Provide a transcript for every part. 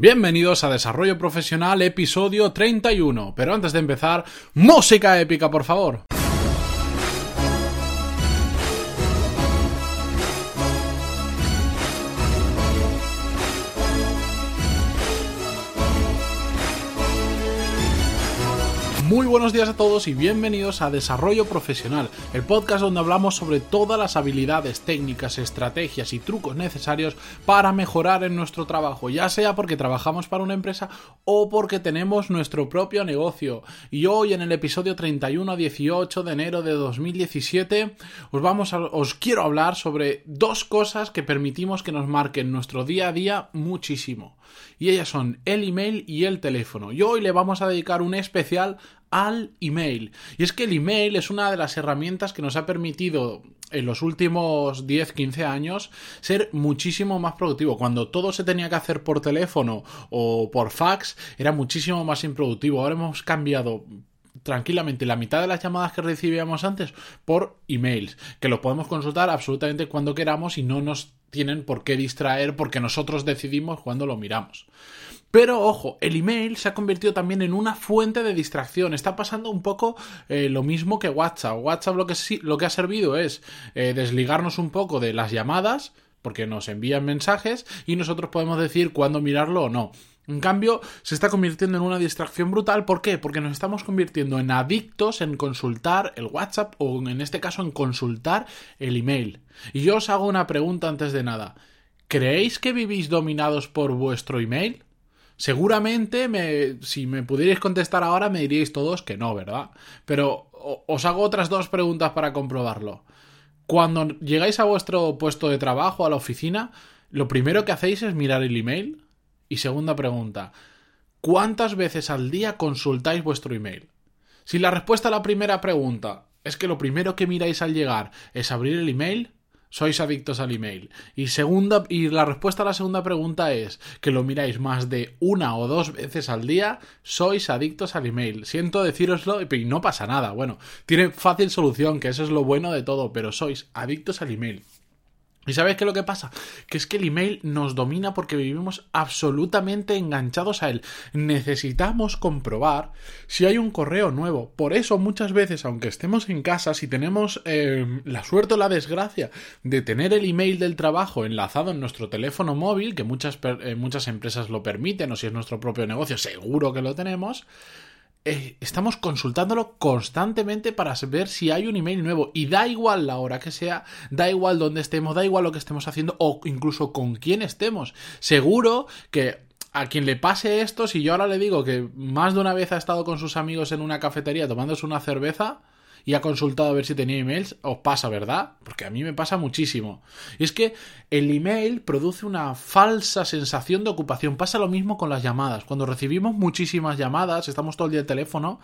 Bienvenidos a Desarrollo Profesional, episodio 31. Pero antes de empezar, música épica, por favor. Muy buenos días a todos y bienvenidos a Desarrollo Profesional, el podcast donde hablamos sobre todas las habilidades, técnicas, estrategias y trucos necesarios para mejorar en nuestro trabajo, ya sea porque trabajamos para una empresa o porque tenemos nuestro propio negocio. Y hoy en el episodio 31 a 18 de enero de 2017 os vamos a, os quiero hablar sobre dos cosas que permitimos que nos marquen nuestro día a día muchísimo. Y ellas son el email y el teléfono. Y hoy le vamos a dedicar un especial al email. Y es que el email es una de las herramientas que nos ha permitido en los últimos 10-15 años ser muchísimo más productivo. Cuando todo se tenía que hacer por teléfono o por fax, era muchísimo más improductivo. Ahora hemos cambiado tranquilamente la mitad de las llamadas que recibíamos antes por emails, que lo podemos consultar absolutamente cuando queramos y no nos tienen por qué distraer porque nosotros decidimos cuando lo miramos. Pero ojo, el email se ha convertido también en una fuente de distracción. Está pasando un poco eh, lo mismo que WhatsApp. WhatsApp lo que, lo que ha servido es eh, desligarnos un poco de las llamadas, porque nos envían mensajes y nosotros podemos decir cuándo mirarlo o no. En cambio, se está convirtiendo en una distracción brutal. ¿Por qué? Porque nos estamos convirtiendo en adictos en consultar el WhatsApp o en este caso en consultar el email. Y yo os hago una pregunta antes de nada. ¿Creéis que vivís dominados por vuestro email? Seguramente, me, si me pudierais contestar ahora, me diríais todos que no, ¿verdad? Pero os hago otras dos preguntas para comprobarlo. Cuando llegáis a vuestro puesto de trabajo, a la oficina, ¿lo primero que hacéis es mirar el email? Y segunda pregunta, ¿cuántas veces al día consultáis vuestro email? Si la respuesta a la primera pregunta es que lo primero que miráis al llegar es abrir el email, sois adictos al email. Y segunda y la respuesta a la segunda pregunta es que lo miráis más de una o dos veces al día, sois adictos al email. Siento decíroslo y no pasa nada. Bueno, tiene fácil solución, que eso es lo bueno de todo, pero sois adictos al email. ¿Y sabéis qué es lo que pasa? Que es que el email nos domina porque vivimos absolutamente enganchados a él. Necesitamos comprobar si hay un correo nuevo. Por eso muchas veces, aunque estemos en casa, si tenemos eh, la suerte o la desgracia de tener el email del trabajo enlazado en nuestro teléfono móvil, que muchas, eh, muchas empresas lo permiten, o si es nuestro propio negocio, seguro que lo tenemos, eh, estamos consultándolo constantemente para ver si hay un email nuevo. Y da igual la hora que sea, da igual dónde estemos, da igual lo que estemos haciendo o incluso con quién estemos. Seguro que a quien le pase esto, si yo ahora le digo que más de una vez ha estado con sus amigos en una cafetería tomándose una cerveza, y ha consultado a ver si tenía emails, os pasa, ¿verdad? Porque a mí me pasa muchísimo. Y es que el email produce una falsa sensación de ocupación. Pasa lo mismo con las llamadas. Cuando recibimos muchísimas llamadas, estamos todo el día en teléfono,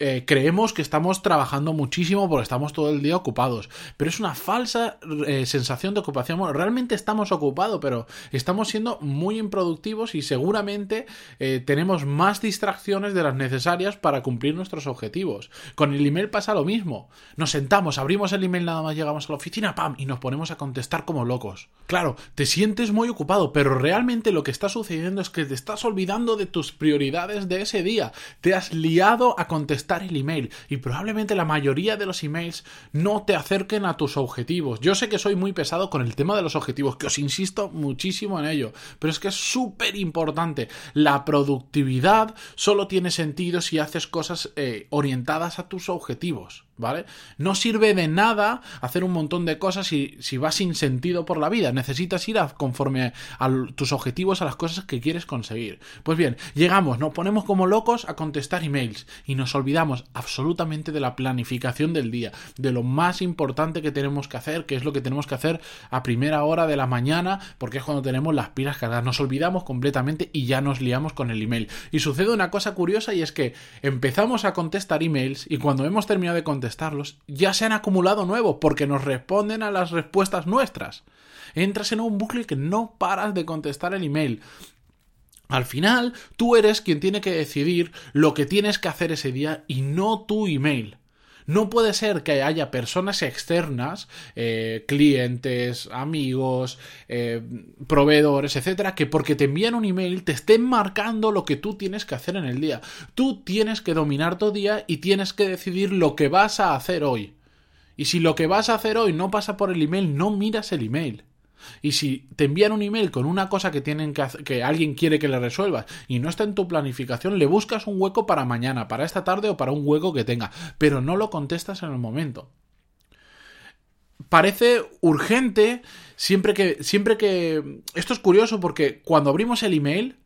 eh, creemos que estamos trabajando muchísimo porque estamos todo el día ocupados. Pero es una falsa eh, sensación de ocupación. Bueno, realmente estamos ocupados, pero estamos siendo muy improductivos y seguramente eh, tenemos más distracciones de las necesarias para cumplir nuestros objetivos. Con el email pasa lo mismo. Nos sentamos, abrimos el email nada más llegamos a la oficina, ¡pam! y nos ponemos a contestar como locos. Claro, te sientes muy ocupado, pero realmente lo que está sucediendo es que te estás olvidando de tus prioridades de ese día. Te has liado a contestar el email y probablemente la mayoría de los emails no te acerquen a tus objetivos. Yo sé que soy muy pesado con el tema de los objetivos, que os insisto muchísimo en ello, pero es que es súper importante. La productividad solo tiene sentido si haces cosas eh, orientadas a tus objetivos. ¿Vale? No sirve de nada hacer un montón de cosas si, si vas sin sentido por la vida. Necesitas ir conforme a tus objetivos, a las cosas que quieres conseguir. Pues bien, llegamos, nos ponemos como locos a contestar emails y nos olvidamos absolutamente de la planificación del día, de lo más importante que tenemos que hacer, que es lo que tenemos que hacer a primera hora de la mañana, porque es cuando tenemos las pilas cargadas. Nos olvidamos completamente y ya nos liamos con el email. Y sucede una cosa curiosa y es que empezamos a contestar emails y cuando hemos terminado de contestar ya se han acumulado nuevos porque nos responden a las respuestas nuestras. Entras en un bucle que no paras de contestar el email. Al final, tú eres quien tiene que decidir lo que tienes que hacer ese día y no tu email. No puede ser que haya personas externas, eh, clientes, amigos, eh, proveedores, etcétera, que porque te envían un email te estén marcando lo que tú tienes que hacer en el día. Tú tienes que dominar tu día y tienes que decidir lo que vas a hacer hoy. Y si lo que vas a hacer hoy no pasa por el email, no miras el email. Y si te envían un email con una cosa que tienen que, que alguien quiere que le resuelvas y no está en tu planificación, le buscas un hueco para mañana, para esta tarde o para un hueco que tenga, pero no lo contestas en el momento. Parece urgente siempre que siempre que esto es curioso porque cuando abrimos el email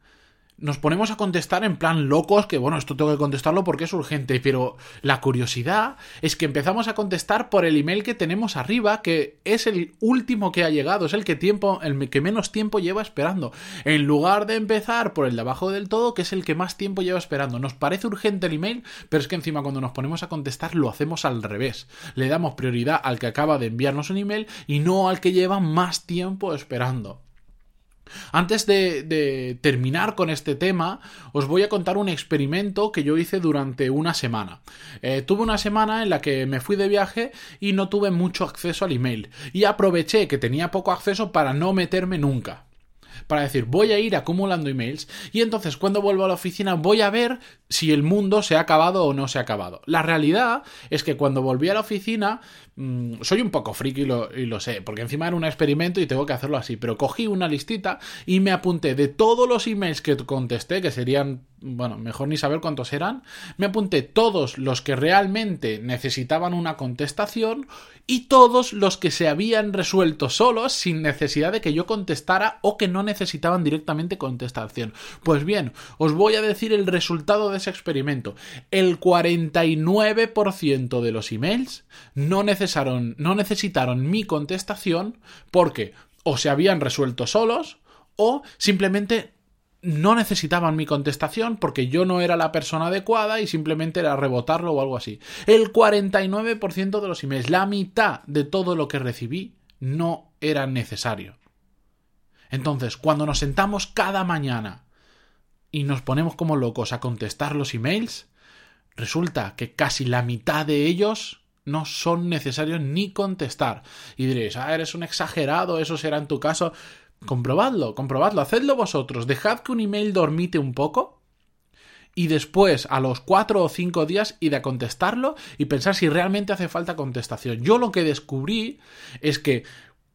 nos ponemos a contestar en plan locos, que bueno, esto tengo que contestarlo porque es urgente, pero la curiosidad es que empezamos a contestar por el email que tenemos arriba, que es el último que ha llegado, es el que tiempo, el que menos tiempo lleva esperando, en lugar de empezar por el de abajo del todo, que es el que más tiempo lleva esperando. Nos parece urgente el email, pero es que encima cuando nos ponemos a contestar lo hacemos al revés. Le damos prioridad al que acaba de enviarnos un email y no al que lleva más tiempo esperando. Antes de, terminar con este tema, os voy a contar un experimento que yo hice durante una semana. Eh, tuve una semana en la que me fui de viaje y no tuve mucho acceso al email. Y aproveché que tenía poco acceso para no meterme nunca para decir voy a ir acumulando emails y entonces cuando vuelvo a la oficina voy a ver si el mundo se ha acabado o no se ha acabado. La realidad es que cuando volví a la oficina Mm, soy un poco friki y lo, y lo, sé, porque encima era un experimento y tengo que hacerlo así, pero cogí una listita y me apunté de todos los emails que contesté, que serían, bueno, mejor ni saber cuántos eran, me apunté todos los que realmente necesitaban una contestación y todos los que se habían resuelto solos sin necesidad de que yo contestara o que no necesitaban directamente contestación. Pues bien, os voy a decir el resultado de ese experimento. El 49% de los emails no necesitaban no necesitaron mi contestación porque o se habían resuelto solos o simplemente no necesitaban mi contestación porque yo no era la persona adecuada y simplemente era rebotarlo o algo así. El 49% de los emails, la mitad de todo lo que recibí, no era necesario. Entonces, cuando nos sentamos cada mañana y nos ponemos como locos a contestar los emails, resulta que casi la mitad de ellos no son necesarios ni contestar. Y diréis, ah, eres un exagerado, eso será en tu caso. Comprobadlo, comprobadlo, hacedlo vosotros. Dejad que un email dormite un poco y después, a los cuatro o cinco días, id a contestarlo y pensar si realmente hace falta contestación. Yo lo que descubrí es que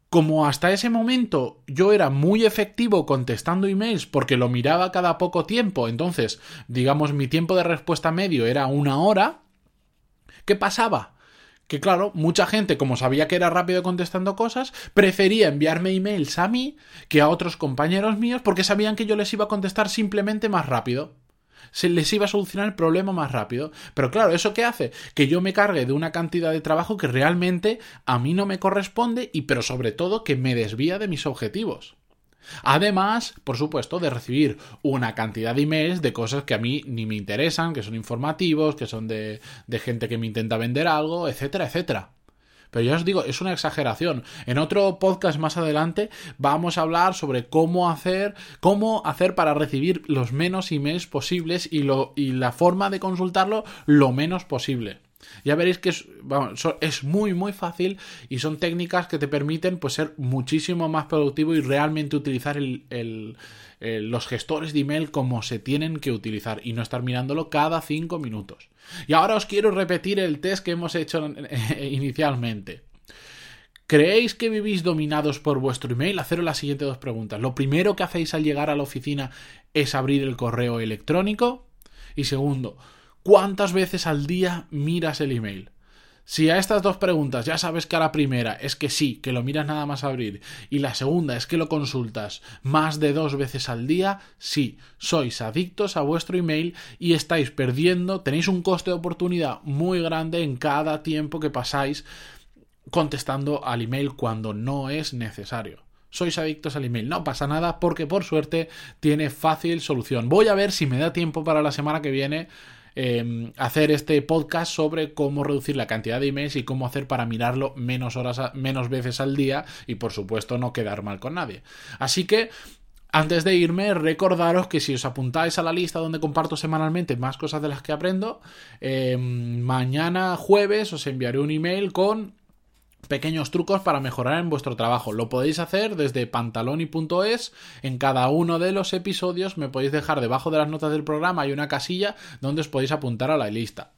como hasta ese momento yo era muy efectivo contestando emails porque lo miraba cada poco tiempo, entonces, digamos, mi tiempo de respuesta medio era una hora, ¿qué pasaba? que claro, mucha gente, como sabía que era rápido contestando cosas, prefería enviarme emails a mí que a otros compañeros míos porque sabían que yo les iba a contestar simplemente más rápido. Se les iba a solucionar el problema más rápido. Pero claro, ¿eso qué hace? Que yo me cargue de una cantidad de trabajo que realmente a mí no me corresponde y pero sobre todo que me desvía de mis objetivos. Además, por supuesto, de recibir una cantidad de emails de cosas que a mí ni me interesan, que son informativos, que son de, de gente que me intenta vender algo, etcétera, etcétera. Pero ya os digo, es una exageración. En otro podcast más adelante vamos a hablar sobre cómo hacer, cómo hacer para recibir los menos emails posibles y, lo, y la forma de consultarlo lo menos posible. Ya veréis que es, es muy muy fácil y son técnicas que te permiten pues, ser muchísimo más productivo y realmente utilizar los gestores de email como se tienen que utilizar y no estar mirándolo cada 5 minutos. Y ahora os quiero repetir el test que hemos hecho inicialmente. ¿Creéis que vivís dominados por vuestro email? Haceros las siguientes dos preguntas. Lo primero que hacéis al llegar a la oficina es abrir el correo electrónico. Y segundo, ¿Cuántas veces al día miras el email? Si a estas dos preguntas ya sabes que a la primera es que sí, que lo miras nada más abrir, y la segunda es que lo consultas más de dos veces al día, sí, sois adictos a vuestro email y estáis perdiendo, tenéis un coste de oportunidad muy grande en cada tiempo que pasáis contestando al email cuando no es necesario sois adictos al email. No pasa nada porque por suerte tiene fácil solución. Voy a ver si me da tiempo para la semana que viene Em, hacer este podcast sobre cómo reducir la cantidad de emails y cómo hacer para mirarlo menos horas, menos veces al día y por supuesto no quedar mal con nadie. Así que Antes de irme, recordaros que si os apuntáis a la lista donde comparto semanalmente más cosas de las que aprendo, eh, mañana jueves os enviaré un email con pequeños trucos para mejorar en vuestro trabajo. Lo podéis hacer desde pantaloni.es. En cada uno de los episodios me podéis dejar debajo de las notas del programa hay una casilla donde os podéis apuntar a la lista.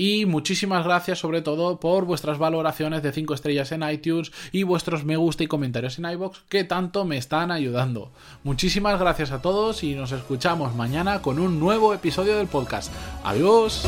Y muchísimas gracias sobre todo por vuestras valoraciones de 5 estrellas en iTunes y vuestros me gusta y comentarios en iBox que tanto me están ayudando. Muchísimas gracias a todos y nos escuchamos mañana con un nuevo episodio del podcast. Adiós.